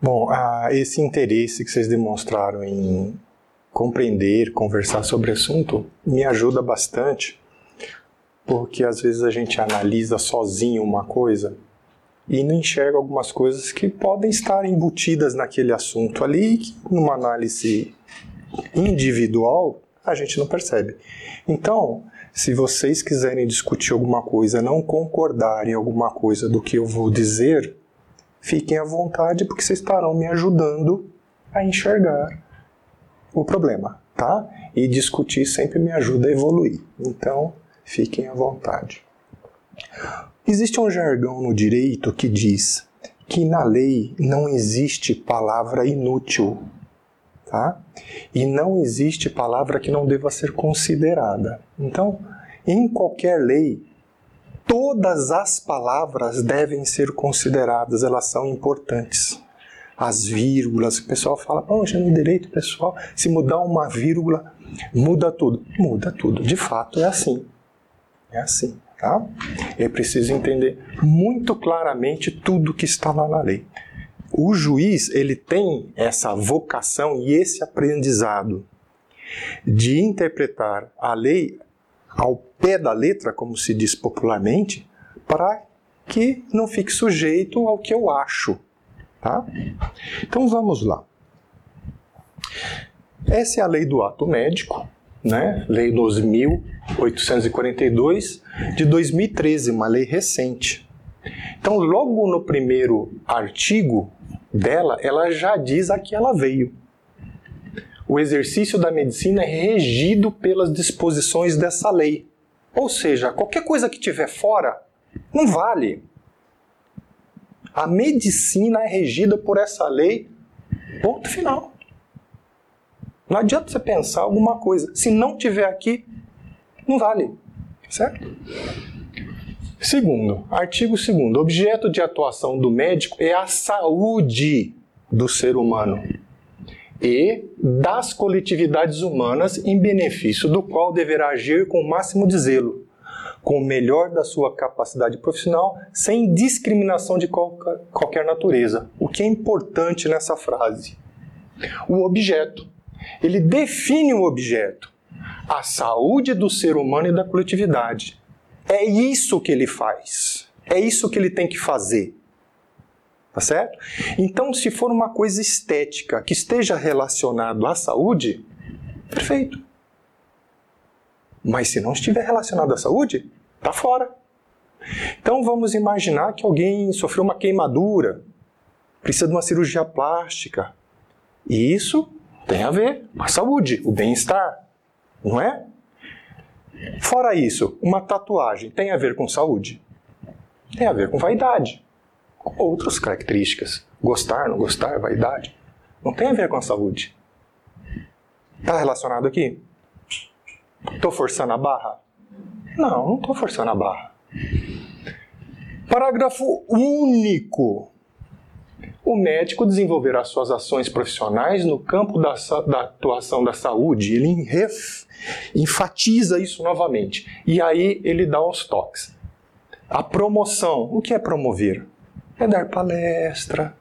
Bom, ah, esse interesse que vocês demonstraram em compreender, conversar sobre assunto, me ajuda bastante, porque às vezes a gente analisa sozinho uma coisa e não enxerga algumas coisas que podem estar embutidas naquele assunto ali, que numa análise individual a gente não percebe. Então, se vocês quiserem discutir alguma coisa, não concordarem alguma coisa do que eu vou dizer, fiquem à vontade porque vocês estarão me ajudando a enxergar o problema, tá? E discutir sempre me ajuda a evoluir. Então, fiquem à vontade. Existe um jargão no direito que diz que na lei não existe palavra inútil, tá? E não existe palavra que não deva ser considerada. Então, em qualquer lei, todas as palavras devem ser consideradas, elas são importantes. As vírgulas, o pessoal fala, poxa, no direito pessoal, se mudar uma vírgula, muda tudo. Muda tudo, de fato é assim. É assim, tá? É preciso entender muito claramente tudo que está lá na lei. O juiz, ele tem essa vocação e esse aprendizado de interpretar a lei ao pé da letra, como se diz popularmente, para que não fique sujeito ao que eu acho. Tá? Então vamos lá. Essa é a lei do ato médico, né? Lei 12.842 de 2013, uma lei recente. Então, logo no primeiro artigo dela, ela já diz a que ela veio o exercício da medicina é regido pelas disposições dessa lei. Ou seja, qualquer coisa que tiver fora não vale. A medicina é regida por essa lei, ponto final. Não adianta você pensar alguma coisa. Se não tiver aqui, não vale. Certo? Segundo, artigo 2 objeto de atuação do médico é a saúde do ser humano e das coletividades humanas, em benefício do qual deverá agir com o máximo de zelo, com o melhor da sua capacidade profissional, sem discriminação de qualquer natureza. O que é importante nessa frase? O objeto. Ele define o objeto, a saúde do ser humano e da coletividade. É isso que ele faz. É isso que ele tem que fazer. Tá certo? Então, se for uma coisa estética que esteja relacionado à saúde, perfeito. Mas se não estiver relacionado à saúde, tá fora. Então vamos imaginar que alguém sofreu uma queimadura, precisa de uma cirurgia plástica. E isso tem a ver com a saúde, o bem-estar, não é? Fora isso, uma tatuagem tem a ver com saúde? Tem a ver com vaidade outras características. Gostar, não gostar, vaidade. Não tem a ver com a saúde. Está relacionado aqui? Estou forçando a barra? Não, não estou forçando a barra. Parágrafo único. O médico desenvolverá suas ações profissionais no campo da, da atuação da saúde. Ele ref, enfatiza isso novamente. E aí ele dá os toques. A promoção. O que é promover? É dar palestra,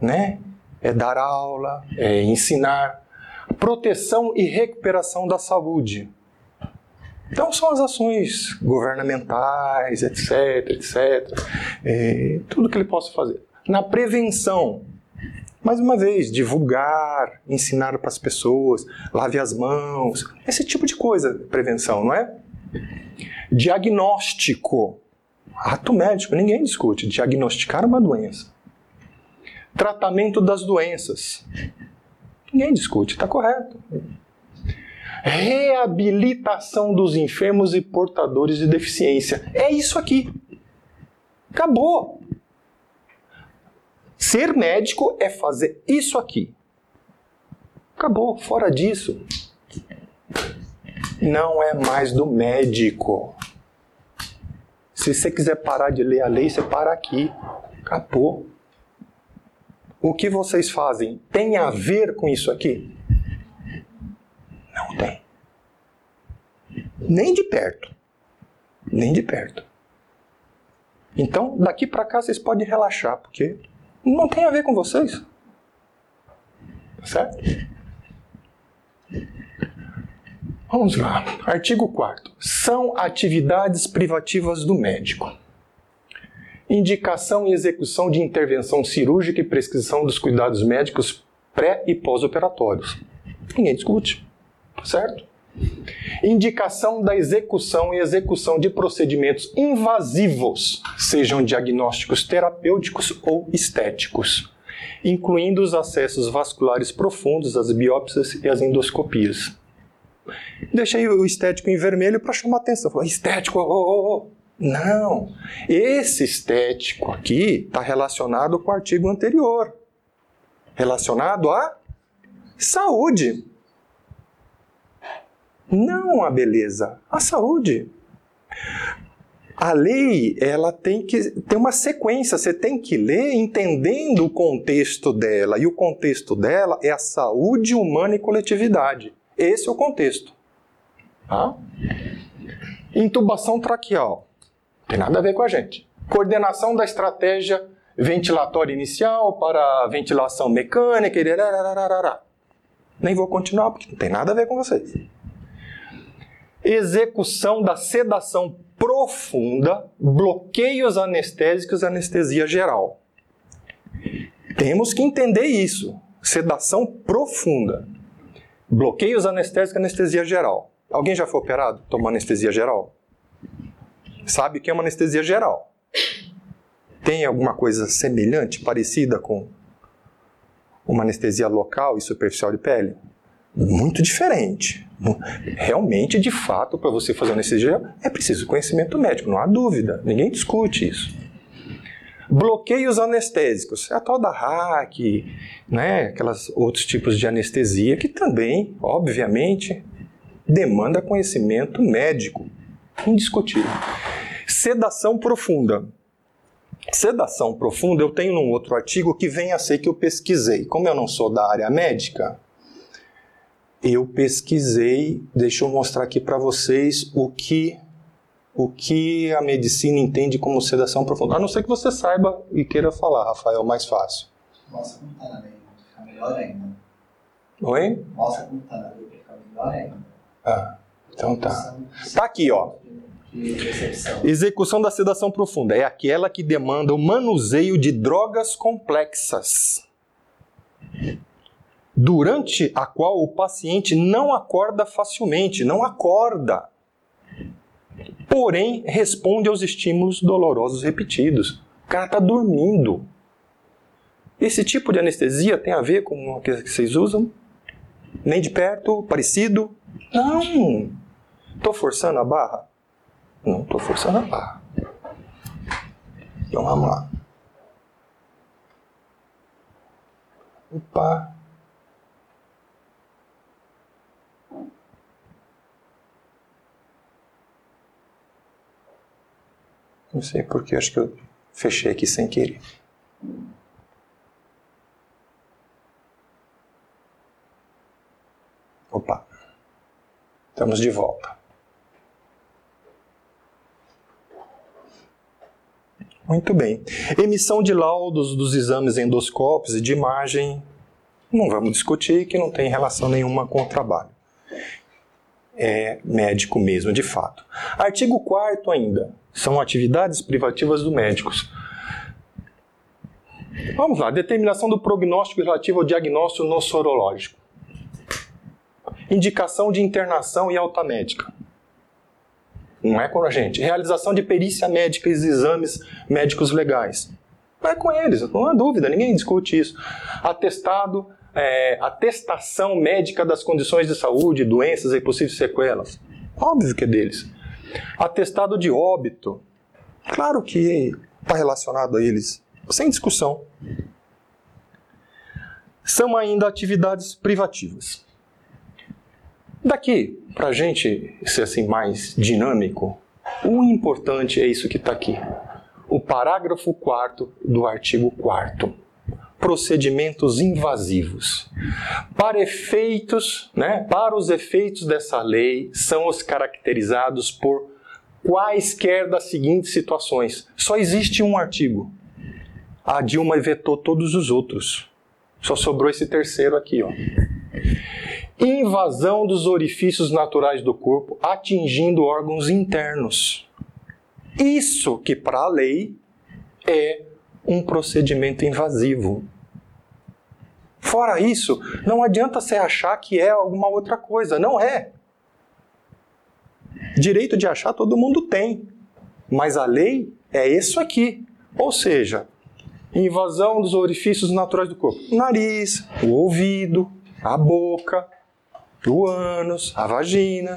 né? É dar aula, é ensinar. Proteção e recuperação da saúde. Então são as ações governamentais, etc, etc. É, tudo que ele possa fazer. Na prevenção, mais uma vez, divulgar, ensinar para as pessoas, lave as mãos, esse tipo de coisa, prevenção, não é? Diagnóstico, Ato médico, ninguém discute. Diagnosticar uma doença. Tratamento das doenças. Ninguém discute, está correto. Reabilitação dos enfermos e portadores de deficiência. É isso aqui. Acabou. Ser médico é fazer isso aqui. Acabou. Fora disso, não é mais do médico. Se você quiser parar de ler a lei, você para aqui. Acabou. O que vocês fazem tem a ver com isso aqui? Não tem. Nem de perto. Nem de perto. Então, daqui para cá vocês podem relaxar, porque não tem a ver com vocês. certo? Vamos lá. Artigo 4 São atividades privativas do médico. Indicação e execução de intervenção cirúrgica e prescrição dos cuidados médicos pré e pós-operatórios. Ninguém discute, certo? Indicação da execução e execução de procedimentos invasivos, sejam diagnósticos terapêuticos ou estéticos, incluindo os acessos vasculares profundos, as biópsias e as endoscopias. Deixei o estético em vermelho para chamar atenção. Falei, estético, oh, oh, oh. Não. Esse estético aqui está relacionado com o artigo anterior. Relacionado à saúde. Não a beleza, a saúde. A lei, ela tem que ter uma sequência, você tem que ler entendendo o contexto dela, e o contexto dela é a saúde humana e coletividade. Esse é o contexto. Tá? Intubação traqueal. Tem nada a ver com a gente. Coordenação da estratégia ventilatória inicial para ventilação mecânica. Nem vou continuar porque não tem nada a ver com vocês. Execução da sedação profunda, bloqueios anestésicos, anestesia geral. Temos que entender isso. Sedação profunda. Bloqueios anestésicos, anestesia geral. Alguém já foi operado? Tomou anestesia geral? Sabe o que é uma anestesia geral? Tem alguma coisa semelhante, parecida com uma anestesia local e superficial de pele? Muito diferente. Realmente, de fato, para você fazer anestesia, é preciso conhecimento médico, não há dúvida. Ninguém discute isso. Bloqueios anestésicos, é a tal da hack, né, aquelas outros tipos de anestesia que também, obviamente, demanda conhecimento médico, indiscutível. Sedação profunda. Sedação profunda eu tenho num outro artigo que vem a ser que eu pesquisei. Como eu não sou da área médica, eu pesquisei, deixa eu mostrar aqui para vocês o que o que a medicina entende como sedação profunda. A não ser que você saiba e queira falar, Rafael, mais fácil. Mostra como está na lei, fica melhor ainda. Oi? Mostra como está na lei, fica melhor ainda. Ah, então tá. Tá aqui, ó. Execução da sedação profunda é aquela que demanda o manuseio de drogas complexas, durante a qual o paciente não acorda facilmente, não acorda porém responde aos estímulos dolorosos repetidos. O cara está dormindo. Esse tipo de anestesia tem a ver com o que vocês usam? Nem de perto? Parecido? Não! Estou forçando a barra? Não estou forçando a barra. Então vamos lá. Opa! Não sei porque, acho que eu fechei aqui sem querer. Opa. Estamos de volta. Muito bem. Emissão de laudos dos exames endoscópicos e de imagem, não vamos discutir que não tem relação nenhuma com o trabalho. É médico mesmo, de fato. Artigo 4 ainda. São atividades privativas do médicos. Vamos lá, determinação do prognóstico relativo ao diagnóstico no sorológico. Indicação de internação e alta médica. Não é com a gente. Realização de perícia médica e exames médicos legais. Não é com eles, não há dúvida, ninguém discute isso. Atestado, é, atestação médica das condições de saúde, doenças e possíveis sequelas. Óbvio que é deles. Atestado de óbito. Claro que está relacionado a eles, sem discussão. São ainda atividades privativas. Daqui, para a gente ser assim mais dinâmico, o importante é isso que está aqui. O parágrafo 4 do artigo 4 procedimentos invasivos. Para efeitos, né, para os efeitos dessa lei, são os caracterizados por quaisquer das seguintes situações. Só existe um artigo. A Dilma vetou todos os outros. Só sobrou esse terceiro aqui, ó. Invasão dos orifícios naturais do corpo, atingindo órgãos internos. Isso que para a lei é um procedimento invasivo. Fora isso, não adianta você achar que é alguma outra coisa. Não é. Direito de achar todo mundo tem. Mas a lei é isso aqui. Ou seja, invasão dos orifícios naturais do corpo: nariz, o ouvido, a boca, o ânus, a vagina.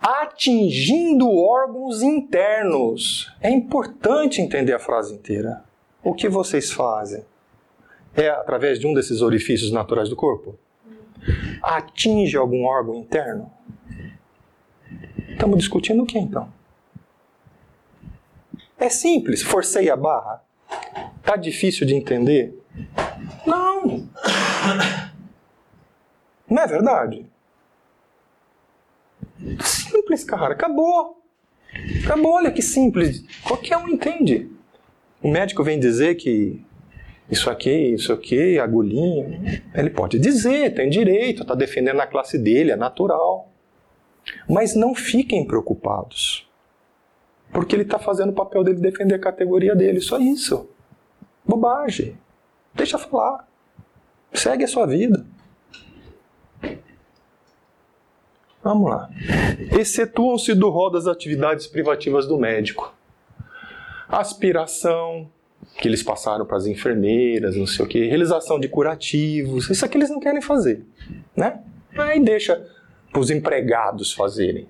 Atingindo órgãos internos. É importante entender a frase inteira. O que vocês fazem? É através de um desses orifícios naturais do corpo? Atinge algum órgão interno? Estamos discutindo o que então? É simples, forcei a barra. Tá difícil de entender? Não. Não é verdade? Simples, cara, acabou. Acabou, olha que simples. Qualquer um entende. O médico vem dizer que isso aqui, isso aqui, agulhinha. Ele pode dizer, tem direito, está defendendo a classe dele, é natural. Mas não fiquem preocupados. Porque ele está fazendo o papel dele defender a categoria dele, só isso. Bobagem. Deixa falar. Segue a sua vida. Vamos lá. Excetuam-se do rol das atividades privativas do médico. Aspiração, que eles passaram para as enfermeiras, não sei o que, realização de curativos, isso aqui eles não querem fazer, né? Aí deixa para os empregados fazerem.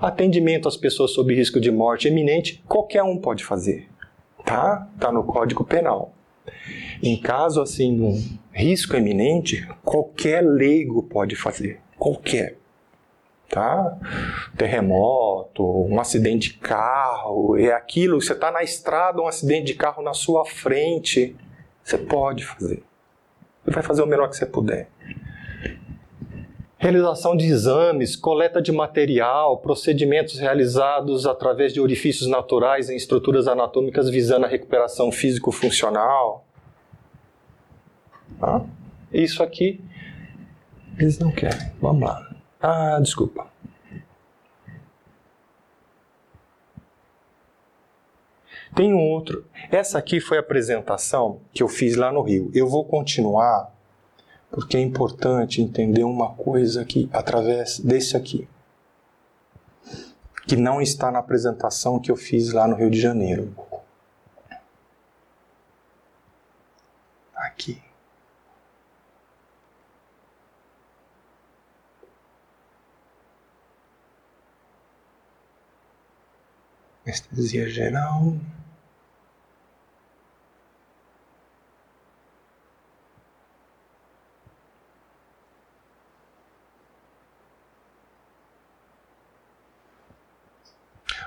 Atendimento às pessoas sob risco de morte eminente, qualquer um pode fazer, tá? Tá no Código Penal. Em caso assim, de um risco eminente, qualquer leigo pode fazer, qualquer tá? Terremoto, um acidente de carro, é aquilo, você está na estrada, um acidente de carro na sua frente, você pode fazer. Você vai fazer o melhor que você puder. Realização de exames, coleta de material, procedimentos realizados através de orifícios naturais em estruturas anatômicas visando a recuperação físico-funcional. Tá? Isso aqui eles não querem. Vamos lá. Ah, desculpa. Tem um outro. Essa aqui foi a apresentação que eu fiz lá no Rio. Eu vou continuar porque é importante entender uma coisa aqui através desse aqui, que não está na apresentação que eu fiz lá no Rio de Janeiro. Aqui. Anestesia geral.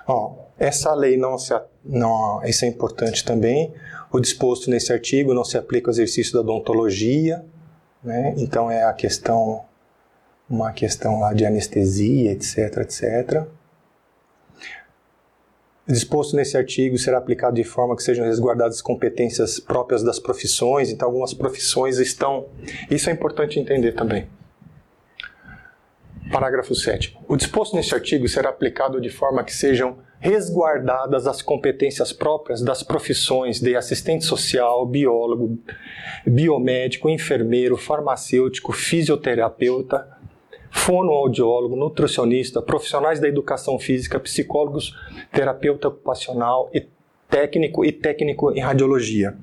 Ó, essa lei não se não, isso é importante também. O disposto nesse artigo não se aplica ao exercício da odontologia, né? Então é a questão uma questão lá de anestesia, etc, etc disposto nesse artigo será aplicado de forma que sejam resguardadas competências próprias das profissões, então algumas profissões estão. Isso é importante entender também. Parágrafo 7. O disposto neste artigo será aplicado de forma que sejam resguardadas as competências próprias das profissões de assistente social, biólogo, biomédico, enfermeiro, farmacêutico, fisioterapeuta, fonoaudiólogo, nutricionista, profissionais da educação física, psicólogos, terapeuta ocupacional e técnico e técnico em radiologia.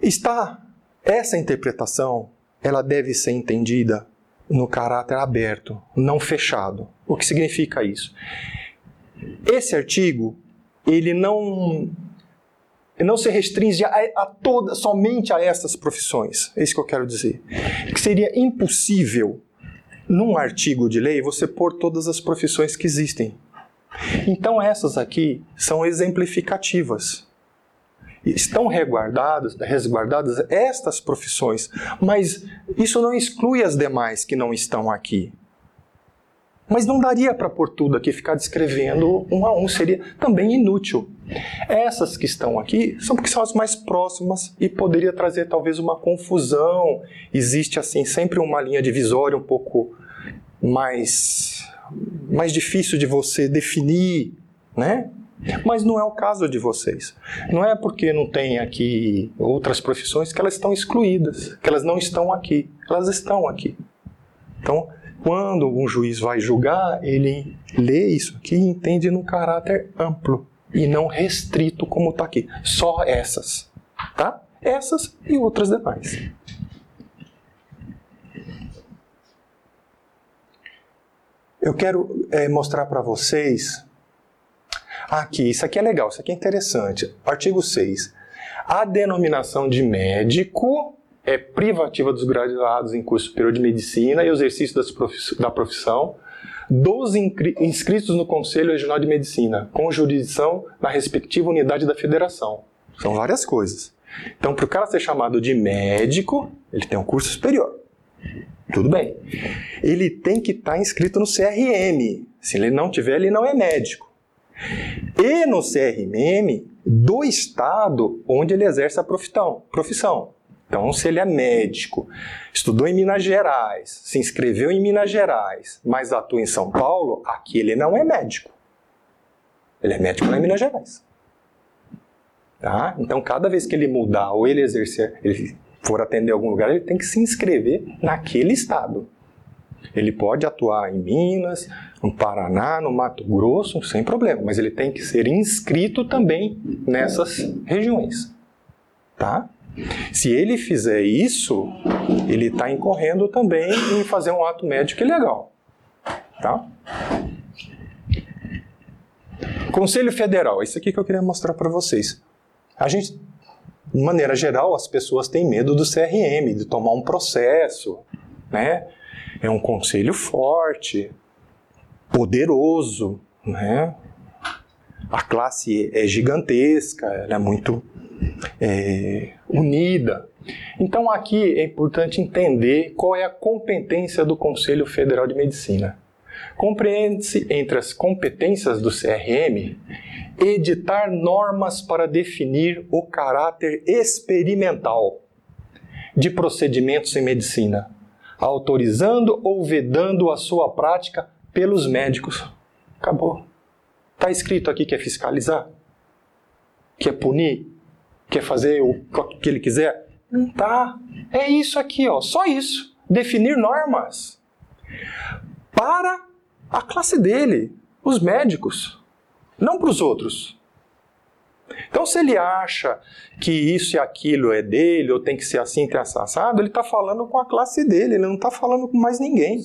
Está essa interpretação, ela deve ser entendida no caráter aberto, não fechado. O que significa isso? Esse artigo, ele não não se restringe a, a toda, somente a essas profissões. É isso que eu quero dizer. Que seria impossível num artigo de lei você pôr todas as profissões que existem. Então essas aqui são exemplificativas. Estão resguardadas, resguardadas estas profissões, mas isso não exclui as demais que não estão aqui. Mas não daria para pôr tudo aqui, ficar descrevendo um a um, seria também inútil. Essas que estão aqui são porque são as mais próximas e poderia trazer talvez uma confusão. Existe assim sempre uma linha divisória um pouco mais mais difícil de você definir, né? Mas não é o caso de vocês. Não é porque não tem aqui outras profissões que elas estão excluídas, que elas não estão aqui. Elas estão aqui. Então, quando um juiz vai julgar, ele lê isso aqui e entende num caráter amplo e não restrito como está aqui. Só essas, tá? Essas e outras demais. Eu quero é, mostrar para vocês aqui, isso aqui é legal, isso aqui é interessante. Artigo 6. A denominação de médico é privativa dos graduados em curso superior de medicina e exercício da profissão dos inscritos no Conselho Regional de Medicina, com jurisdição na respectiva unidade da federação. São várias coisas. Então, para o cara ser chamado de médico, ele tem um curso superior. Tudo bem. Ele tem que estar tá inscrito no CRM. Se ele não tiver, ele não é médico. E no CRM do estado onde ele exerce a profissão. Então, se ele é médico, estudou em Minas Gerais, se inscreveu em Minas Gerais, mas atua em São Paulo, aqui ele não é médico. Ele é médico lá em Minas Gerais. Tá? Então, cada vez que ele mudar ou ele exercer, ele for atender algum lugar, ele tem que se inscrever naquele estado. Ele pode atuar em Minas, no Paraná, no Mato Grosso, sem problema, mas ele tem que ser inscrito também nessas regiões. Tá? Se ele fizer isso, ele está incorrendo também em fazer um ato médico ilegal. Tá? Conselho Federal, isso aqui que eu queria mostrar para vocês. A gente, de maneira geral, as pessoas têm medo do CRM, de tomar um processo, né? É um conselho forte, poderoso, né? A classe é gigantesca, ela é muito é, unida. Então aqui é importante entender qual é a competência do Conselho Federal de Medicina. Compreende-se entre as competências do CRM editar normas para definir o caráter experimental de procedimentos em medicina, autorizando ou vedando a sua prática pelos médicos. Acabou. Está escrito aqui que é fiscalizar? Que é punir? Quer fazer o que ele quiser? Não tá. É isso aqui, ó, só isso. Definir normas para a classe dele, os médicos, não para os outros. Então, se ele acha que isso e aquilo é dele, ou tem que ser assim, tem assado, ele está falando com a classe dele, ele não está falando com mais ninguém.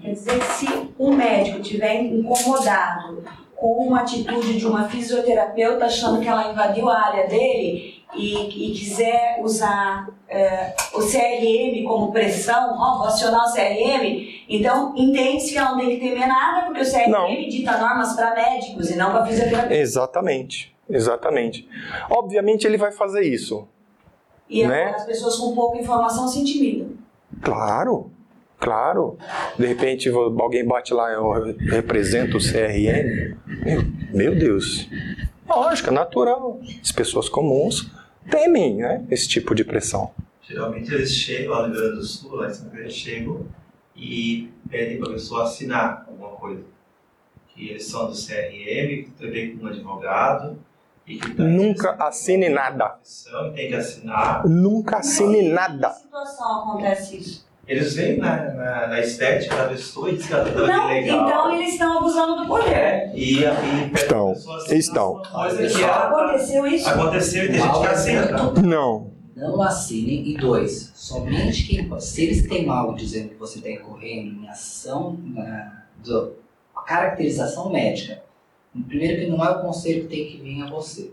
Quer dizer se o médico estiver incomodado com uma atitude de uma fisioterapeuta achando que ela invadiu a área dele e, e quiser usar é, o CRM como pressão, ó, vou acionar o CRM, então entende-se que ela não tem que temer nada, porque o CRM não. dita normas para médicos e não para fisioterapeuta. Exatamente, exatamente. Obviamente ele vai fazer isso. E né? as pessoas com pouca informação se intimidam. Claro, Claro, de repente alguém bate lá, eu represento o CRM. Meu, meu Deus. Lógico, é natural. As pessoas comuns temem né, esse tipo de pressão. Geralmente eles chegam lá no Rio Grande do Sul, lá em São eles chegam e pedem para a pessoa assinar alguma coisa. Que eles são do CRM, também com um advogado. E que tá Nunca assine nada. Tem que assinar. Nunca assine nada. Em que situação acontece isso? Eles veem na, na, na, estética da pessoa e dizem que ela tá não, legal. Então eles estão abusando do poder. É, e, e estão. Estão. Coisa que aconteceu isso? Aconteceu e tem gente que assina. Não. Não assinem. E dois, somente quem. Se eles têm algo dizendo que você está incorrendo em ação na do, caracterização médica, primeiro que não é o conselho que tem que vir a você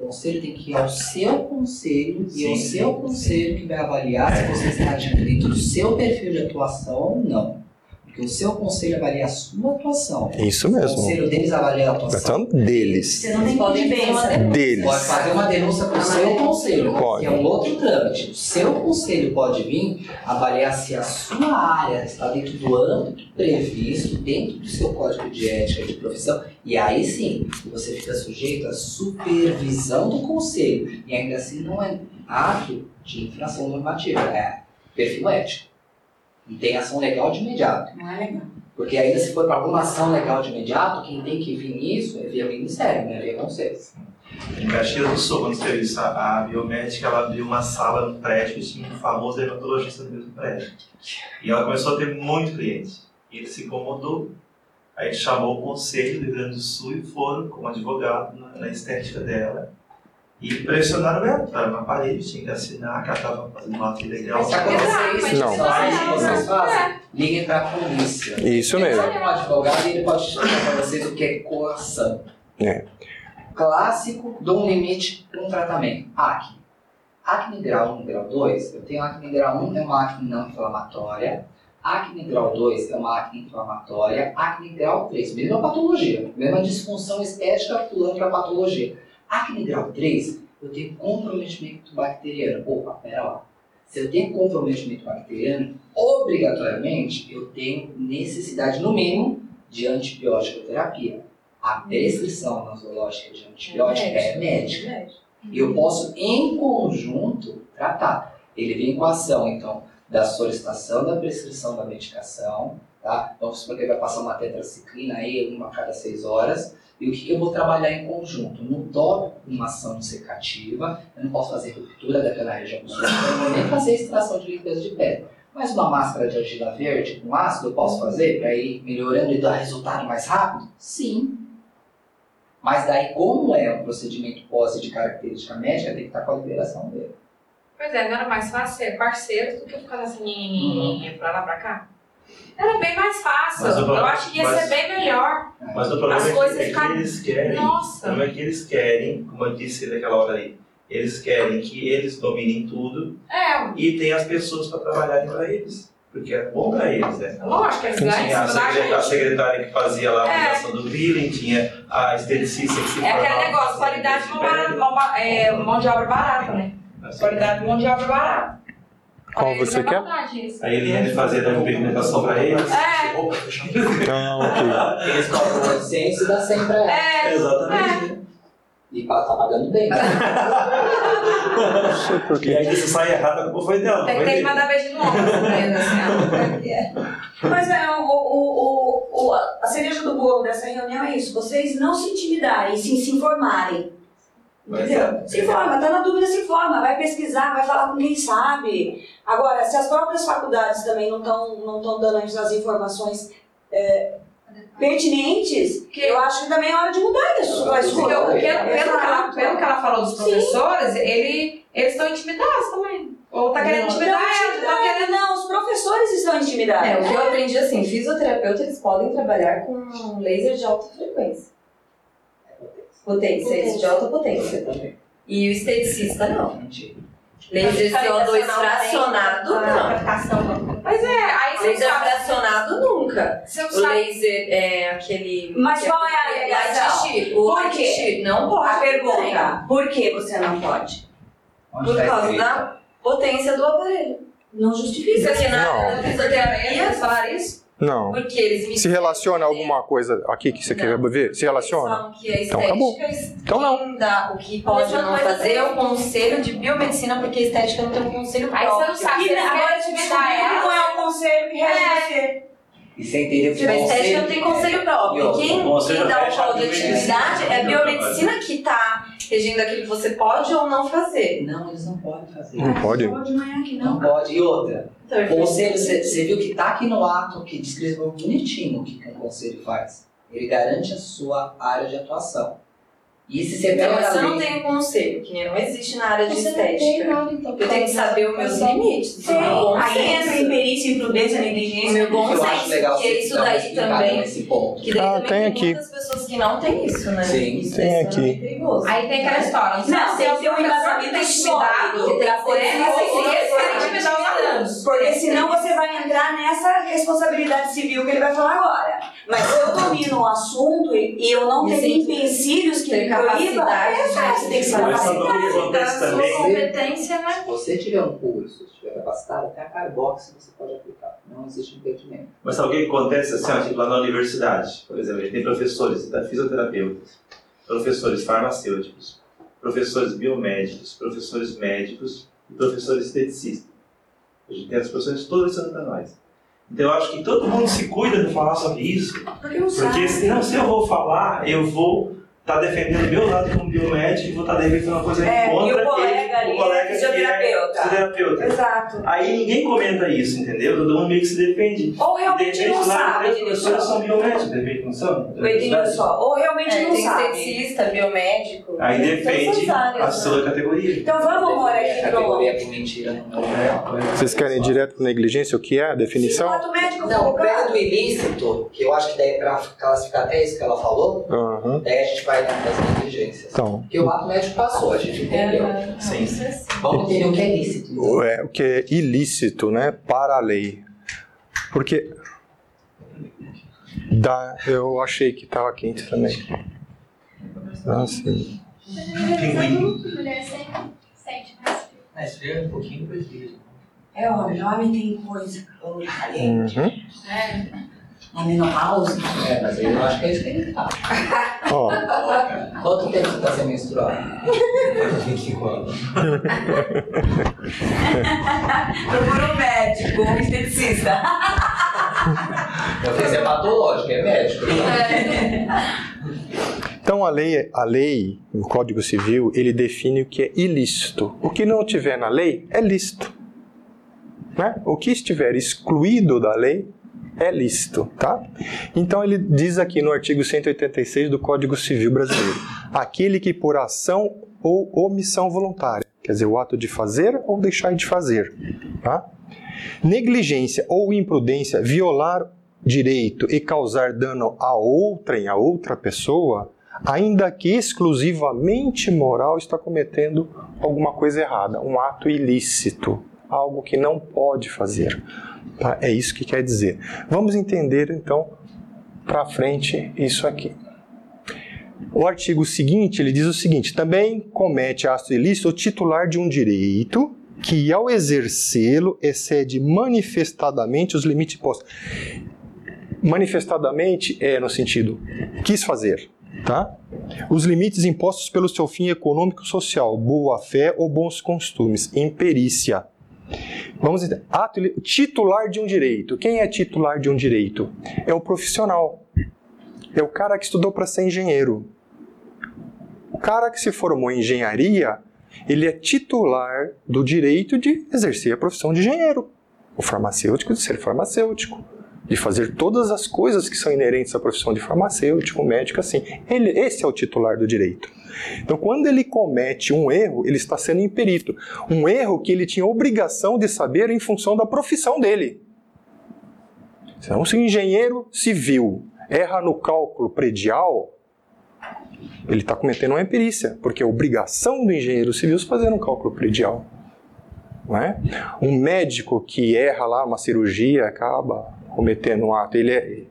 o conselho tem que ir ao seu conselho sim, e é o seu sim, conselho sim. que vai avaliar se você está agindo dentro do seu perfil de atuação ou não. Porque o seu conselho avalia a sua atuação. Isso O mesmo. conselho deles avalia a atuação. Atuação deles. Você não tem denúncia. Deles. Pode fazer uma denúncia para o seu conselho, Pode. que é um outro trâmite. O seu conselho pode vir avaliar se a sua área está dentro do âmbito previsto, dentro do seu código de ética de profissão, e aí sim você fica sujeito à supervisão do conselho. E ainda assim não é ato de infração normativa, é perfil ético. E tem ação legal de imediato. Não é legal. Porque ainda se for para alguma ação legal de imediato, quem tem que vir nisso é via Ministério, não é via Conselho. Em Caxias do Sul, quando teve isso, a a biomédica ela abriu uma sala no prédio e tinha um famoso dermatologista no mesmo prédio. E ela começou a ter muito cliente. E ele se incomodou. Aí ele chamou o conselho do Rio Grande do Sul e foram como advogado na, na estética dela. E pressionaram ela, para na parede, tinha que assinar, que ela estava fazendo um ato ilegal. Se acontecer isso, Não. só sabe o que vocês fazem? Liguem para a polícia. Isso mesmo. Tem um advogado e ele pode explicar para vocês o que é coação. É. Clássico de um limite para um tratamento. Acne. Acne grau 1 grau 2, eu tenho acne grau 1, é uma acne não inflamatória. Acne grau 2 é uma acne inflamatória. Acne grau 3, mesma patologia, mesma disfunção estética pulando para patologia. Acne grau 3, eu tenho comprometimento bacteriano. Opa, pera lá. Se eu tenho comprometimento bacteriano, obrigatoriamente eu tenho necessidade, no mínimo, de antibiótico terapia. A prescrição nosológica de antibiótico é médica. E eu posso, em conjunto, tratar. Ele vem com a ação, então, da solicitação da prescrição da medicação, tá? Então, supor que ele vai passar uma tetraciclina aí, uma a cada seis horas, e o que, eu vou trabalhar em conjunto? No tópico, uma ação secativa, eu não posso fazer ruptura daquela região não vou nem fazer extração de limpeza de pele. Mas uma máscara de argila verde com ácido eu posso fazer para ir melhorando e dar resultado mais rápido? Sim. Mas daí, como é um procedimento pós de característica médica, tem que estar com a liberação dele. Pois é, não era mais fácil ser parceiro do que ficar assim, nhenhenhenhen, pra lá pra cá? Era bem mais fácil. Mas Eu acho que ia mas- ser bem melhor. Mas o problema As é, coisas que, é que ficaram- eles querem. O Nossa. problema é que eles querem, como eu disse naquela hora aí, eles querem que eles dominem tudo É, e tem as pessoas para trabalharem para eles. Porque é bom para eles, né? lógico, eles ganham Tinha a, cima da secre- a secretária que fazia lá a É. aplicação do billing, tinha a esteticista que se É aquele negócio, qualidade de mão, barata, mão, é, mão de obra barata, né? Assim, Qualidade de mão de obra barata. Qual você quer? A Eliane fazia a pigmentação para eles. É. Não, ok. Eles cobram 800 e dá 100 pra ela. É, Exatamente. E pa- tá pagando bem. né? Não sei E porquê. aí se sai errado, a culpa foi dela. tem não que mandar beijo no ombro pra eles, assim, ó. Mas é, o, o, o, o- a cereja do bolo dessa reunião é isso: vocês não se intimidarem, sim se informarem. Mas Entendeu? é- Se informa, tá na dúvida, se informa, vai pesquisar, vai falar com quem sabe. Agora, se as próprias faculdades também não estão não tão dando as informações é, pertinentes, Que- eu acho que também é hora de mudar isso. Porque escola. pelo, pelo, que ela, pelo que ela falou dos professores, ele, eles estão intimidados também. Ou tá querendo intimidar ela, não, tá querendo... não, os professores estão intimidados. É, o que eu aprendi assim, fisioterapeuta eles podem trabalhar com laser de alta frequência. Potência, esse de alta potência. E o esteticista não. Laser CO2 fracionado, não. Pois é, aí você Laser sabe. fracionado nunca. Você não O sabe. laser é aquele. Mas que qual é a alegação? O Por light quê? não pode. A pergunta, por que você não pode? Onde Por tá causa escrito? da potência do aparelho. Não Isso justifica. aqui na Não. área da fisioterapia, falaram isso? Não. porque eles me Se relaciona a alguma coisa aqui que você quer ver? Se relaciona? que a Então acabou. Então não. dá o que pode não fazer é o conselho de biomedicina, porque a estética não tem um conselho Aí você próprio. não sabe E se eles agora te ela. qual é o conselho que rege você. E você entendeu que A o estética não tem conselho próprio. E quem, o quem dá o fecha rol de atividade é a biomedicina que está regendo aquilo que você pode ou não fazer. Não, eles não podem fazer. Não pode? Falou de manhã que Não não. pode. E outra, Então, o conselho, você você viu que tá aqui no ato que descreveu bonitinho o que, que um conselho faz. Ele garante a sua área de atuação. E se você Então, se eu não tenho conselho, que não existe na área de Você não tem estética, nada, então, eu tenho que saber os meus limites. o Tem. meu bom Aí entra senso. imperícia, imprudência, O negligência. meu bom eu acho senso, legal porque você isso daí também. nesse ponto. Que daí Ah, também tem tem aqui. muitas pessoas que não têm isso, né? Sim. Isso Tem é aqui. extremamente perigoso. Aí tem aquela história. Não, tem que ter um embasamento que intimidado, pra poder né? isso. intimidar os alunos. Porque senão você vai entrar nessa responsabilidade civil que ele vai falar agora. Mas se eu domino o assunto e eu não tenho empecilhos que me capacidade, é fácil, tem que Então, também? sua competência, né? Se você tiver um curso, se estiver capacitado, até a Carbox você pode aplicar. Não existe impedimento. Mas sabe o que acontece assim, ó, tipo, lá na universidade, por exemplo, a gente tem professores da fisioterapeutas, professores farmacêuticos, professores biomédicos, professores médicos e professores esteticistas. A gente tem as professores todas ensinando para nós. Então eu acho que todo mundo se cuida de falar sobre isso, Porque não porque sabe. senão se eu vou falar, eu vou estar defendendo o meu lado como biomédico e vou estar defendendo uma coisa É, e o contra colega ele, ali o colega é que fisioterapeuta. fisioterapeuta. Exato. Aí ninguém comenta isso, entendeu? Todo mundo meio que se defende. Ou De realmente repente, não lá sabe, os professores Edilson. são biomédicos, de repente não são? O Edilson, ou realmente É, não tem sabe. esteticista, biomédico. Aí tem defende as áreas, a né? sua categoria. Então vamos, amor, A aqui pro... categoria por mentira não é. Vocês querem ir direto para negligência? O que é a definição? Sindicato médico Não, pega do ilícito, que eu acho que daí pra classificar até isso que ela falou, Aham. daí a gente vai negligências. Então, Porque o ato médico passou, a gente entendeu. Sim. Vamos entender o que é ilícito. então. é, o que é ilícito, né? Para a lei. Porque. Dá, eu achei que estava quente também. Ah, sim. Mulher sempre sente mais frio. É, um pouquinho depois. É, homem, homem tem coisa caliente. Uhum. A menopausa. É, mas eu acho que é isso que ele tá. Ó, Quanto tempo você tá sem menstruar? 25 anos. Procura um médico, um esteticista. Porque isso é patológico, é médico. Então a lei, a lei, o Código Civil, ele define o que é ilícito. O que não tiver na lei é lícito. Né? O que estiver excluído da lei é lícito, tá? Então ele diz aqui no artigo 186 do Código Civil Brasileiro: aquele que por ação ou omissão voluntária, quer dizer, o ato de fazer ou deixar de fazer, tá? Negligência ou imprudência, violar direito e causar dano a outrem, a outra pessoa, ainda que exclusivamente moral, está cometendo alguma coisa errada, um ato ilícito, algo que não pode fazer. Tá? É isso que quer dizer. Vamos entender então para frente isso aqui. O artigo seguinte, ele diz o seguinte: também comete ato ilícito o titular de um direito que, ao exercê-lo, excede manifestadamente os limites postos. Manifestadamente é no sentido quis fazer, tá? Os limites impostos pelo seu fim econômico social, boa fé ou bons costumes, imperícia. Vamos. Ato titular de um direito. Quem é titular de um direito? É o profissional. É o cara que estudou para ser engenheiro. O cara que se formou em engenharia, ele é titular do direito de exercer a profissão de engenheiro. O farmacêutico de ser farmacêutico, de fazer todas as coisas que são inerentes à profissão de farmacêutico, médico, assim. Ele, esse é o titular do direito. Então, quando ele comete um erro, ele está sendo imperito. Um erro que ele tinha obrigação de saber em função da profissão dele. Então, se o engenheiro civil erra no cálculo predial, ele está cometendo uma imperícia, porque é obrigação do engenheiro civil fazer um cálculo predial. Não é? Um médico que erra lá uma cirurgia acaba cometendo um ato, ele é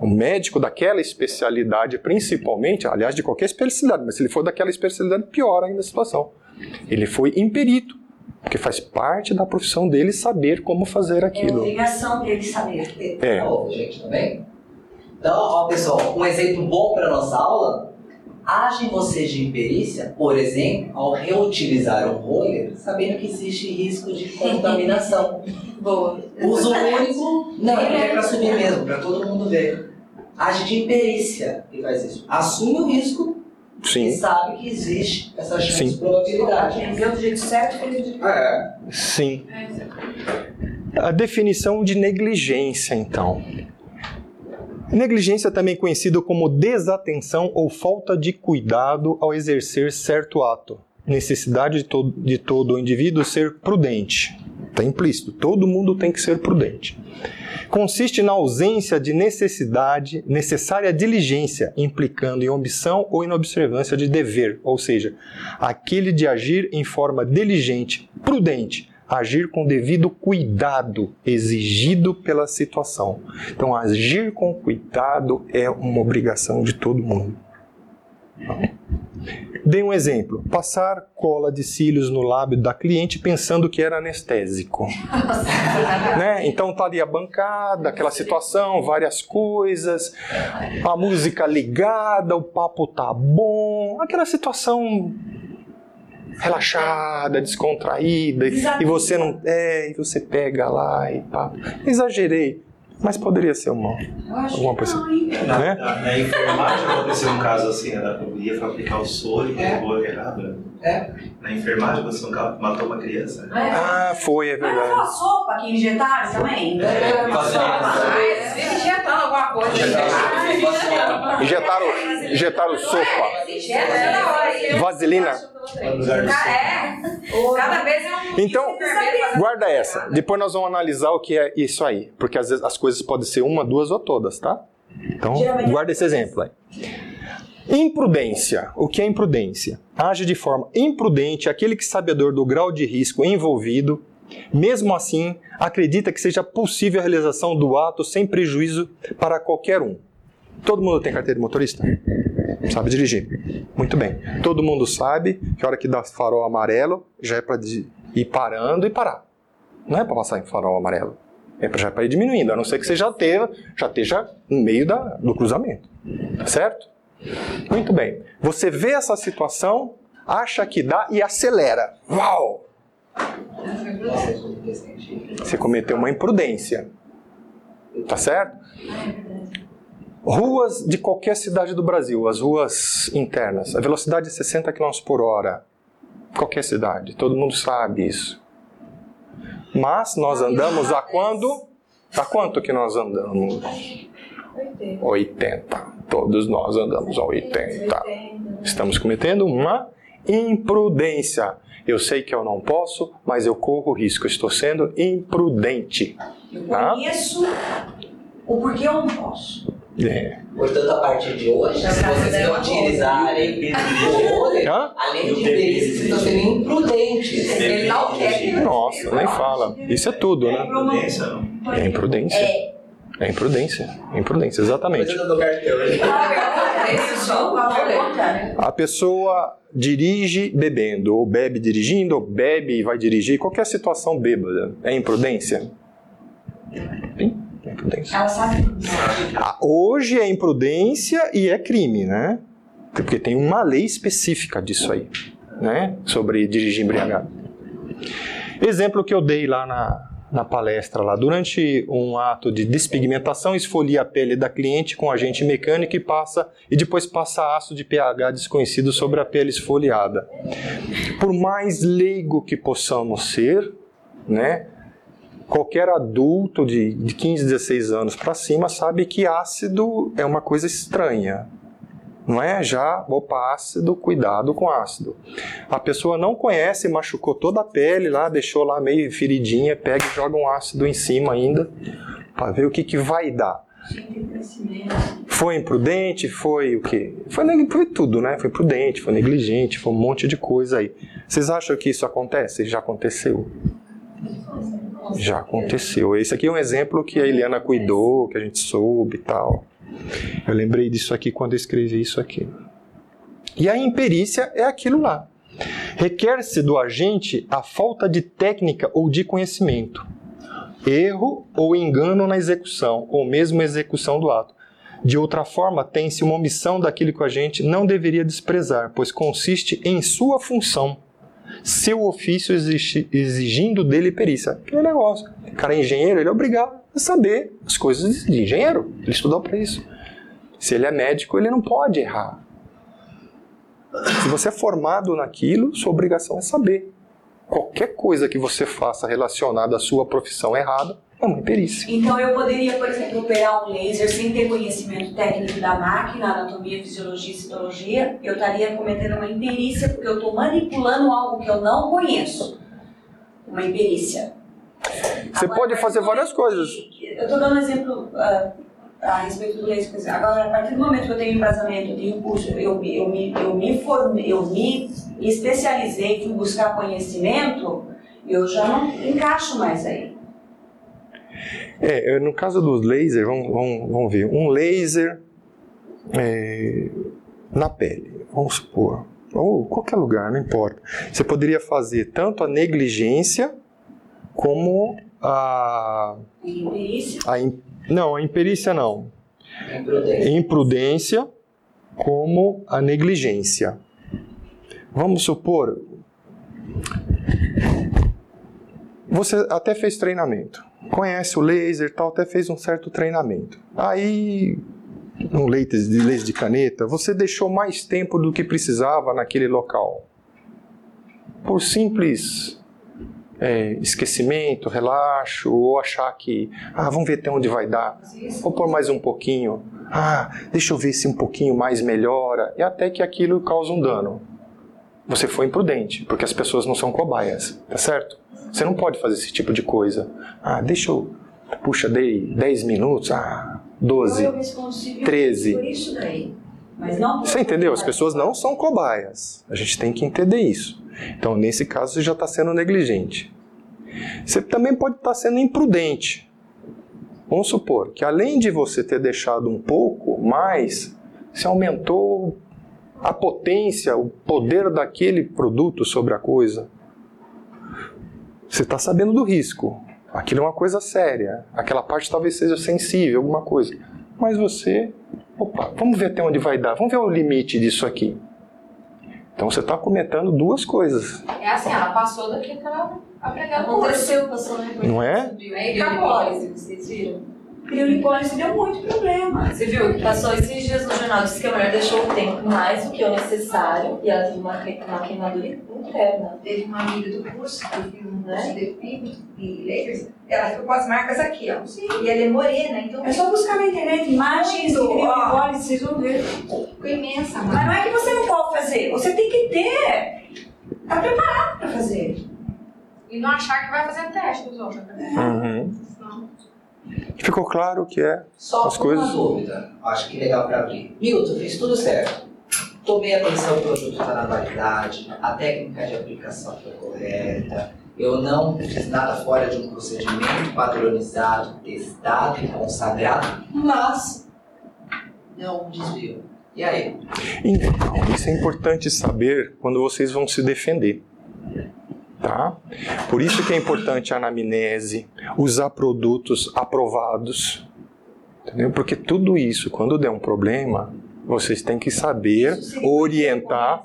um médico daquela especialidade, principalmente, aliás, de qualquer especialidade, mas se ele for daquela especialidade, pior ainda a situação. Ele foi imperito, porque faz parte da profissão dele saber como fazer É aquilo. obrigação dele saber. É. Gente, também? Então, ó, pessoal, um exemplo bom para nossa aula. Agem vocês de imperícia, por exemplo, ao reutilizar um roller, sabendo que existe risco de contaminação. Boa. Uso único, não, é para subir mesmo, para todo mundo ver. Age de imperícia e faz isso. Assume o risco e Sim, sabe que existe essa chance Sim. de probabilidade. Aprendeu do jeito certo, fez do jeito É. sim. A definição de negligência, então. Negligência também conhecida como desatenção ou falta de cuidado ao exercer certo ato. Necessidade de todo, de todo indivíduo ser prudente. Está implícito, todo mundo tem que ser prudente. Consiste na ausência de necessidade, necessária diligência, implicando em omissão ou inobservância de dever, ou seja, aquele de agir em forma diligente, prudente, agir com devido cuidado exigido pela situação. Então, agir com cuidado é uma obrigação de todo mundo. Dei um exemplo: passar cola de cílios no lábio da cliente pensando que era anestésico. né? Então tá ali a bancada, aquela situação, várias coisas, a música ligada, o papo tá bom, aquela situação relaxada, descontraída, e você não é, e você pega lá e pá. Exagerei, mas poderia ser uma Eu acho alguma que coisa. não, hein? Na, Né? na, na enfermagem aconteceu um caso assim, ela ia fabricar o soro e É. pegou errado. né? É. Na enfermagem aconteceu um caso, matou uma criança. né? Ah, foi, é Mas não foi verdade. a sopa que injetaram também? É, Uma sopa. Mas vive injetando alguma coisa. Injetaram, injetaram sopa, Injeta toda hora. vaselina. É. Cada vez é um. Então, fazendo- Guarda essa. Depois nós vamos analisar o que é isso aí. Porque às vezes as coisas podem ser uma, duas ou todas, tá? Então, guarda esse exemplo aí. Imprudência. O que é imprudência? Age de forma imprudente aquele que, sabedor do grau de risco envolvido, mesmo assim, acredita que seja possível a realização do ato sem prejuízo para qualquer um. Todo mundo tem carteira de motorista? Sabe dirigir. Muito bem. Todo mundo sabe que a hora que dá farol amarelo já é para ir parando e parar. Não é para passar em farol amarelo. É pra, já para ir diminuindo, a não ser que você já, tenha, já esteja no meio da, do cruzamento. Certo? Muito bem. Você vê essa situação, acha que dá e acelera. Uau! Você cometeu uma imprudência. Tá certo? Ruas de qualquer cidade do Brasil, as ruas internas, a velocidade é 60 km por hora. Qualquer cidade, todo mundo sabe isso. Mas nós andamos a quando? A quanto que nós andamos? 80. Todos nós andamos a 80. Estamos cometendo uma imprudência. Eu sei que eu não posso, mas eu corro risco. Estou sendo imprudente. Eu conheço o porquê eu não posso. É. Portanto, a partir de hoje, se vocês não utilizarem o olho, Hã? além de perícia, vocês estão sendo imprudentes. Ele não quer. Nossa, nem fala. Isso é tudo, né? Imprudência, não. É imprudência. É imprudência. É imprudência, exatamente. Pergunta, né? A pessoa dirige bebendo, ou bebe dirigindo, ou bebe e vai dirigir, qualquer situação bêbada. É imprudência? Sim, é imprudência. Ela sabe. Ah, Hoje é imprudência e é crime, né? Porque tem uma lei específica disso aí, né? Sobre dirigir embriagado. Exemplo que eu dei lá na, na palestra lá. Durante um ato de despigmentação, esfolia a pele da cliente com agente mecânico e passa e depois passa ácido de pH desconhecido sobre a pele esfoliada. Por mais leigo que possamos ser, né? Qualquer adulto de, de 15, 16 anos para cima sabe que ácido é uma coisa estranha. Não é já, opa, ácido, cuidado com ácido. A pessoa não conhece, machucou toda a pele lá, deixou lá meio feridinha, pega e joga um ácido em cima ainda, para ver o que, que vai dar. Foi imprudente? Foi o quê? Foi, foi tudo, né? Foi prudente, foi negligente, foi um monte de coisa aí. Vocês acham que isso acontece? Já aconteceu. Já aconteceu. Esse aqui é um exemplo que a Eliana cuidou, que a gente soube e tal. Eu lembrei disso aqui quando eu escrevi isso aqui. E a imperícia é aquilo lá. Requer-se do agente a falta de técnica ou de conhecimento, erro ou engano na execução, ou mesmo execução do ato. De outra forma, tem-se uma omissão daquilo que o agente não deveria desprezar, pois consiste em sua função, seu ofício exigi- exigindo dele perícia. Aquele negócio. O cara é engenheiro, ele é obrigado a saber as coisas de engenheiro. Ele estudou para isso. Se ele é médico, ele não pode errar. Se você é formado naquilo, sua obrigação é saber. Qualquer coisa que você faça relacionada à sua profissão errada é uma imperícia. Então eu poderia, por exemplo, operar um laser sem ter conhecimento técnico da máquina, anatomia, fisiologia e citologia. Eu estaria cometendo uma imperícia porque eu estou manipulando algo que eu não conheço. Uma imperícia. Você Agora, pode fazer várias coisas. Eu estou dando um exemplo ah, a respeito do dizer, Agora, a partir do momento que eu tenho embasamento, eu tenho curso, eu, me- eu, me, eu me formei, eu me especializei, fui buscar conhecimento, Eu já não encaixo mais aí. É, no caso dos lasers, vamos, vamos, vamos ver. Um laser é, na pele, vamos supor. Ou qualquer lugar, não importa. Você poderia fazer tanto a negligência como a. Imperícia. a não, a imperícia não. Imprudência. Imprudência como a negligência. Vamos supor. Você até fez treinamento. Conhece o laser tal, até fez um certo treinamento. Aí, um laser de laser de caneta, você deixou mais tempo do que precisava naquele local. Por simples é, esquecimento, relaxo, ou achar que, ah, vamos ver até onde vai dar. Vou pôr mais um pouquinho. Ah, deixa eu ver se um pouquinho mais melhora. E até que aquilo causa um dano. Você foi imprudente, porque as pessoas não são cobaias, tá certo? Você não pode fazer esse tipo de coisa. Ah, deixa eu. Puxa, dei 10 minutos, ah, 12. Eu respondo civil 13. por isso daí. Mas não por- Você entendeu? As pessoas não são cobaias. A gente tem que entender isso. Então, nesse caso, você já está sendo negligente. Você também pode estar sendo imprudente. Vamos supor que além de você ter deixado um pouco mais, você aumentou a potência, o poder daquele produto sobre a coisa. Você está sabendo do risco. Aquilo é uma coisa séria. Aquela parte talvez seja sensível, alguma coisa. Mas você, opa, vamos ver até onde vai dar. Vamos ver o limite disso aqui. Então você está comentando duas coisas, É assim, ela passou daqui que ela aprendeu o curso. Aconteceu, passou, né? não é? Acabou. Vocês viram? Criolipólise deu muito problema. Você viu? Passou esses dias no jornal, disse que a mulher deixou o tempo mais do que o necessário e ela teve uma, uma queimadura interna. Teve uma amiga do curso, que eu fiz um curso de fibro e lasers, ela ficou com as marcas aqui, ó. E ela é morena, então É só buscar na internet imagens ó. criolipólise, vocês vão ver. ficou imensa, Mas mano. não é que você não pode fazer, você tem que ter. Tá preparado para fazer. E não achar que vai fazer teste nos outros. né? Uhum. Ficou claro que é. Só As uma coisas- dúvida, acho que legal para abrir. Milton, fiz tudo certo. Tomei atenção, o produto está na validade, a técnica de aplicação foi correta, eu não fiz nada fora de um procedimento padronizado, testado e consagrado, mas não desvio. E aí? Então, isso é importante saber quando vocês vão se defender. Tá? Por isso que é importante a anamnese, usar produtos aprovados. Entendeu? Porque tudo isso, quando der um problema, vocês têm que saber orientar,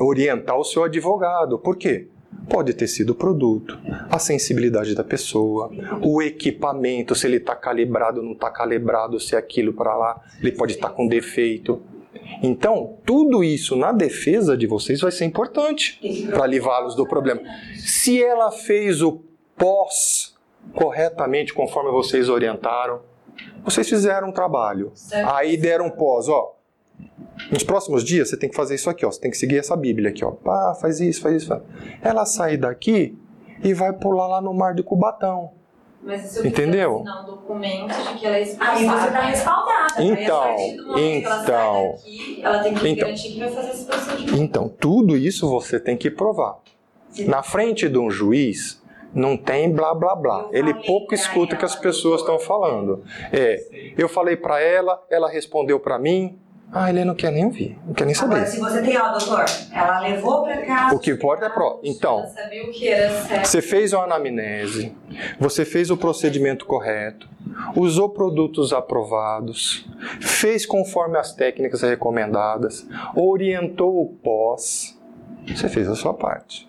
orientar o seu advogado. Por quê? Pode ter sido o produto, a sensibilidade da pessoa, o equipamento, se ele está calibrado ou não está calibrado, se é aquilo para lá, ele pode estar com defeito. Então, tudo isso na defesa de vocês vai ser importante para livrá-los do problema. Se ela fez o pós corretamente, conforme vocês orientaram, vocês fizeram um trabalho. Aí deram pós, ó. Nos próximos dias você tem que fazer isso aqui, ó. Você tem que seguir essa Bíblia aqui, ó. Pá, faz isso, faz isso. Faz. Ela sai daqui e vai pular lá no mar de Cubatão. Mas se eu Entendeu? assinar um documento de que ela é Aí você respaldada. A Então, então. daqui, ela tem que Então. garantir que vai fazer esse procedimento. Então, tudo isso você tem que provar. Na frente de um juiz, não tem blá blá blá. Eu Ele pouco escuta o que as pessoas estão falando. É, eu falei pra ela, ela respondeu pra mim. Ah, ele não quer nem ouvir, não quer nem Agora, saber. se você tem, ó, doutor, ela levou para casa. O que importa é prova. Então, Ela sabia o que era certo. Você fez uma anamnese, você fez o procedimento correto, usou produtos aprovados, fez conforme as técnicas recomendadas, orientou o pós, você fez a sua parte.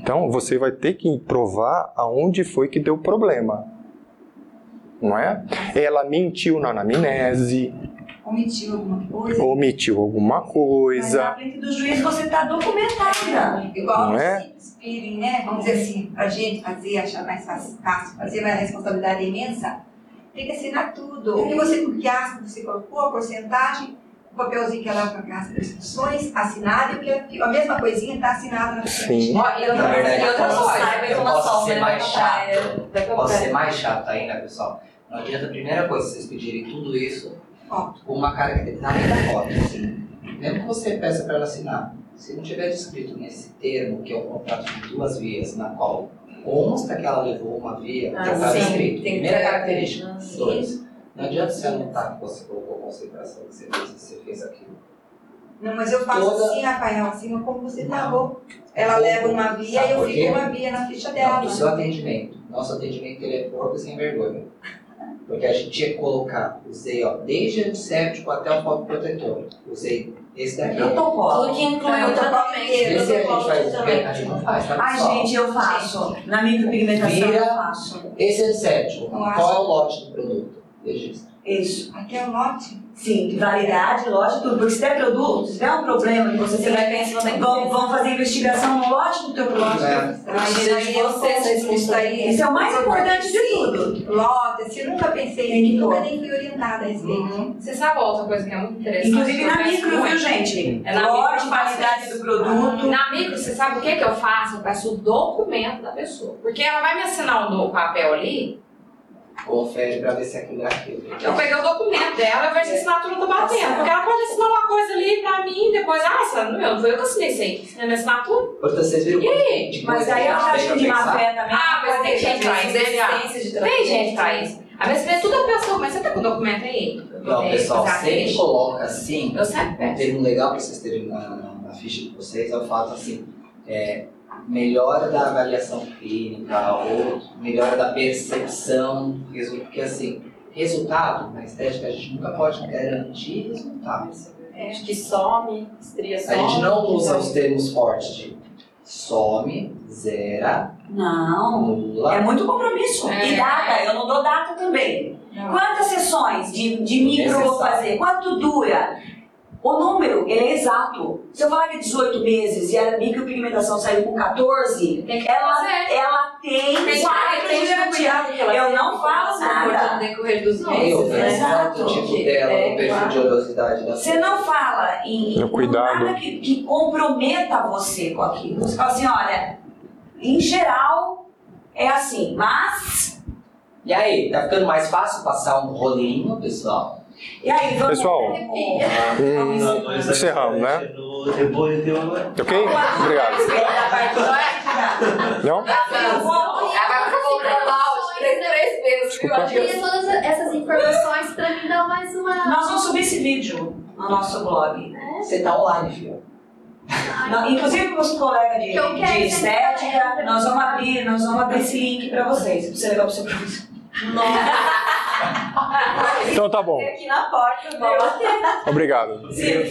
Então você vai ter que provar aonde foi que deu problema. Não é? Ela mentiu na anamnese, Omitiu alguma coisa. omitiu alguma Mas na coisa. frente do juiz você tá documentada. Igual Não é? peeling, né? Vamos dizer assim, pra gente fazer, achar mais fácil, fácil fazer, mas a responsabilidade é imensa, tem que assinar tudo. O que você gasta, você colocou, a porcentagem, o papelzinho que ela vai pagar as prescrições, assinado, e o que a mesma coisinha está assinada na frente. Sim. Ó, e eu Na não verdade, outra eu posso- coisa, eu posso ser mais pra Posso ser mais chato ainda, pessoal? Não adianta a primeira coisa, vocês pedirem tudo isso Foto. com uma característica da foto, assim. Mesmo que você peça para ela assinar, se não tiver descrito nesse termo, que é o contrato de duas vias, na qual consta que ela levou uma via, Ah, já está sim. escrito. Que Primeira ter- característica. Ah, sim. Dois. Não adianta você anotar que você colocou concentração, que você fez, que você fez aquilo. Não, mas eu faço Toda- assim, Rafael, assim como você Não. falou. Ela leva uma via e eu fico uma via na ficha Não, dela. do seu atendimento. Nosso atendimento ele é porco sem vergonha. Porque a gente ia colocar, usei ó, desde antisséptico até o copo protetor. Usei esse daqui. Protocolo. Tudo que inclui o tratamento. Esse a gente faz, a gente não faz, tá Ai, pessoal? gente, eu faço. Na micropigmentação Vira. eu faço. Esse antisséptico, qual é o lote do produto? Registra. Isso. Aqui é o lote. Sim, validade, lote, tudo. Porque se der produto, se der um problema que você Você vai pensar na vão, vão fazer investigação no lote do teu produto. É. Precisa de você, essa isso aí. Isso é o mais importante de tudo. Lote, assim, eu nunca pensei nisso, nunca nem fui orientada a respeito. Uhum. Você sabe outra coisa que é muito interessante? Inclusive na micro, viu, gente? É na Lote, validade isso. do produto. Na micro, você sabe o que, que eu faço? Eu peço o documento da pessoa. Porque ela vai me assinar um papel ali, Confere pra ver se aquilo é aquilo. eu peguei o documento dela e vejo se a assinatura tá batendo. Porque ela pode assinar uma coisa ali pra mim e depois, ah, essa não, não foi eu que assinei isso aí. Assinei minha assinatura. Portanto, vocês viram E aí? Mas aí que eu acho tem de pra má fé também. Ah, mas tem gente pra isso, né? Tem gente pra isso. Às vezes vem tudo a pessoa, mas você tá com o documento aí? Não, É, pessoal, a sempre coloca assim, Eu sempre um peço. termo legal para vocês terem na, na, na ficha de vocês é o fato assim, é, melhora da avaliação clínica ou melhora da percepção do resultado, porque assim, resultado na estética a gente nunca pode garantir resultado. Acho que some, estria A some. gente não usa os termos fortes de some, zera, Não. nula. É muito compromisso. É. E data, eu não dou data também. Não. Quantas sessões de, de micro eu vou fazer? Quanto dura? O número, ele é exato. Se eu falar que é 18 meses e a micropigmentação saiu com 14, Tem que ela, ela tem Tem que quatro tem de que garantia. cuidado que ela Eu tem não falo nada. No decorrer dos Eu meses, penso né? Exato. tanto o tipo dela, é, no perfil claro. de oleosidade da Você não fala em, em cuidado. nada que, que comprometa você com aquilo. Você fala assim, olha, em geral é assim, mas. E aí, tá ficando mais fácil passar um rolinho, pessoal? E aí, vamos. Pessoal, Hum, encerramos, né? Ok? Obrigado. Não? Viu? Desculpa. Queria todas essas informações pra me dar mais uma. Nós vamos subir esse vídeo no nosso blog. Você tá online, filho. Não, inclusive para os colegas de, de estética, nós vamos abrir, nós vamos abrir esse link para vocês, para você levar para o seu professor. Então tá bom. aqui na porta. Obrigado. Sim.